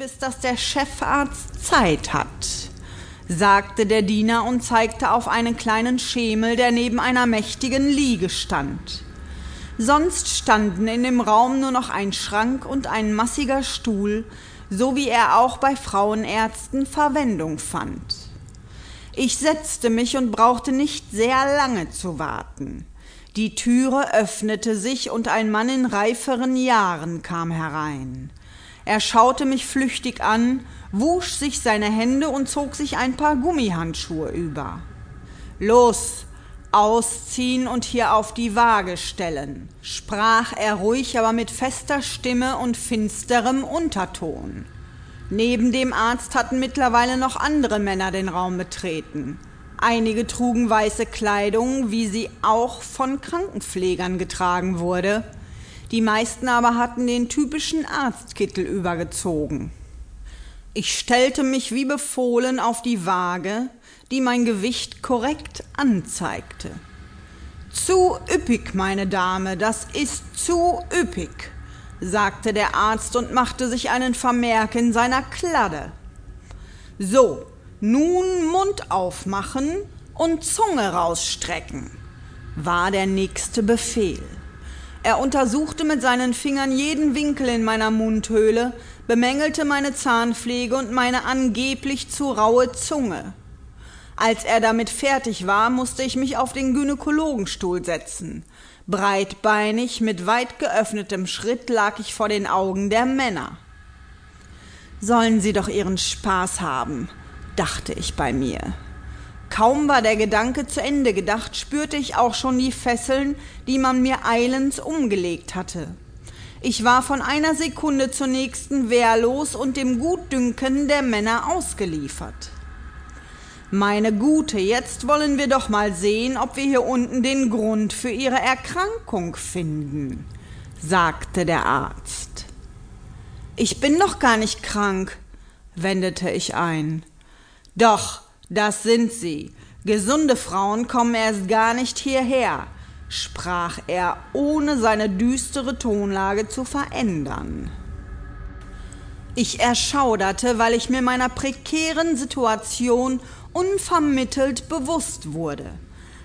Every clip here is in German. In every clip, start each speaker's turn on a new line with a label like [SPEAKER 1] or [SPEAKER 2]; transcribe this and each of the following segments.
[SPEAKER 1] bis dass der Chefarzt Zeit hat, sagte der Diener und zeigte auf einen kleinen Schemel, der neben einer mächtigen Liege stand. Sonst standen in dem Raum nur noch ein Schrank und ein massiger Stuhl, so wie er auch bei Frauenärzten Verwendung fand. Ich setzte mich und brauchte nicht sehr lange zu warten. Die Türe öffnete sich und ein Mann in reiferen Jahren kam herein. Er schaute mich flüchtig an, wusch sich seine Hände und zog sich ein paar Gummihandschuhe über. Los, ausziehen und hier auf die Waage stellen, sprach er ruhig, aber mit fester Stimme und finsterem Unterton. Neben dem Arzt hatten mittlerweile noch andere Männer den Raum betreten. Einige trugen weiße Kleidung, wie sie auch von Krankenpflegern getragen wurde. Die meisten aber hatten den typischen Arztkittel übergezogen. Ich stellte mich wie befohlen auf die Waage, die mein Gewicht korrekt anzeigte. Zu üppig, meine Dame, das ist zu üppig, sagte der Arzt und machte sich einen Vermerk in seiner Kladde. So, nun Mund aufmachen und Zunge rausstrecken, war der nächste Befehl. Er untersuchte mit seinen Fingern jeden Winkel in meiner Mundhöhle, bemängelte meine Zahnpflege und meine angeblich zu raue Zunge. Als er damit fertig war, musste ich mich auf den Gynäkologenstuhl setzen. Breitbeinig, mit weit geöffnetem Schritt lag ich vor den Augen der Männer. Sollen sie doch ihren Spaß haben, dachte ich bei mir. Kaum war der Gedanke zu Ende gedacht, spürte ich auch schon die Fesseln, die man mir eilends umgelegt hatte. Ich war von einer Sekunde zur nächsten wehrlos und dem Gutdünken der Männer ausgeliefert. Meine Gute, jetzt wollen wir doch mal sehen, ob wir hier unten den Grund für Ihre Erkrankung finden, sagte der Arzt. Ich bin doch gar nicht krank, wendete ich ein. Doch, das sind sie. Gesunde Frauen kommen erst gar nicht hierher, sprach er, ohne seine düstere Tonlage zu verändern. Ich erschauderte, weil ich mir meiner prekären Situation unvermittelt bewusst wurde.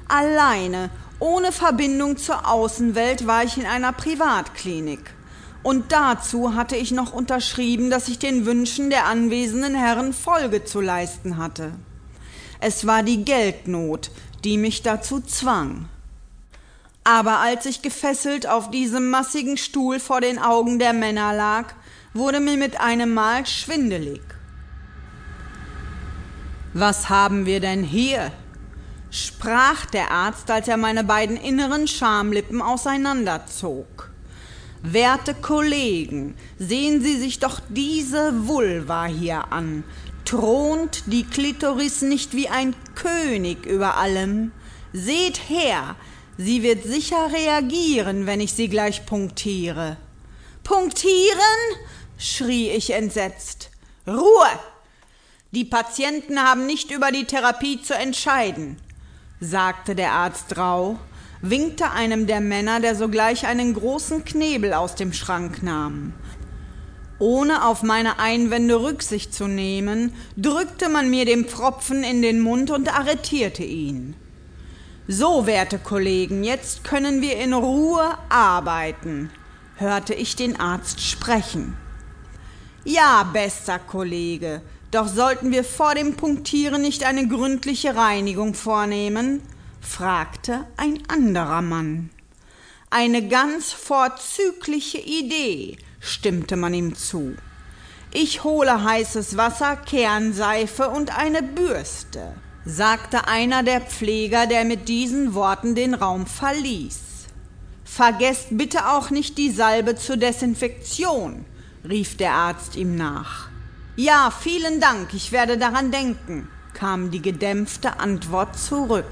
[SPEAKER 1] Alleine, ohne Verbindung zur Außenwelt, war ich in einer Privatklinik und dazu hatte ich noch unterschrieben, dass ich den Wünschen der anwesenden Herren Folge zu leisten hatte. Es war die Geldnot, die mich dazu zwang. Aber als ich gefesselt auf diesem massigen Stuhl vor den Augen der Männer lag, wurde mir mit einem Mal schwindelig. Was haben wir denn hier? sprach der Arzt, als er meine beiden inneren Schamlippen auseinanderzog. Werte Kollegen, sehen Sie sich doch diese Vulva hier an. Thront die Klitoris nicht wie ein König über allem? Seht her, sie wird sicher reagieren, wenn ich sie gleich punktiere. Punktieren? schrie ich entsetzt. Ruhe! Die Patienten haben nicht über die Therapie zu entscheiden, sagte der Arzt rauh winkte einem der Männer, der sogleich einen großen Knebel aus dem Schrank nahm. Ohne auf meine Einwände Rücksicht zu nehmen, drückte man mir den Pfropfen in den Mund und arretierte ihn. So, werte Kollegen, jetzt können wir in Ruhe arbeiten, hörte ich den Arzt sprechen. Ja, bester Kollege, doch sollten wir vor dem Punktieren nicht eine gründliche Reinigung vornehmen? fragte ein anderer Mann. Eine ganz vorzügliche Idee, stimmte man ihm zu. Ich hole heißes Wasser, Kernseife und eine Bürste, sagte einer der Pfleger, der mit diesen Worten den Raum verließ. Vergesst bitte auch nicht die Salbe zur Desinfektion, rief der Arzt ihm nach. Ja, vielen Dank, ich werde daran denken, kam die gedämpfte Antwort zurück.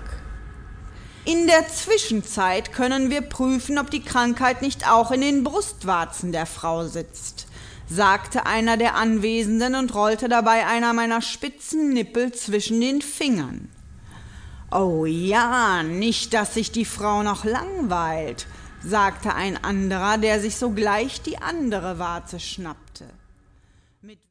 [SPEAKER 1] In der Zwischenzeit können wir prüfen, ob die Krankheit nicht auch in den Brustwarzen der Frau sitzt, sagte einer der Anwesenden und rollte dabei einer meiner spitzen Nippel zwischen den Fingern. Oh ja, nicht, dass sich die Frau noch langweilt, sagte ein anderer, der sich sogleich die andere Warze schnappte. Mit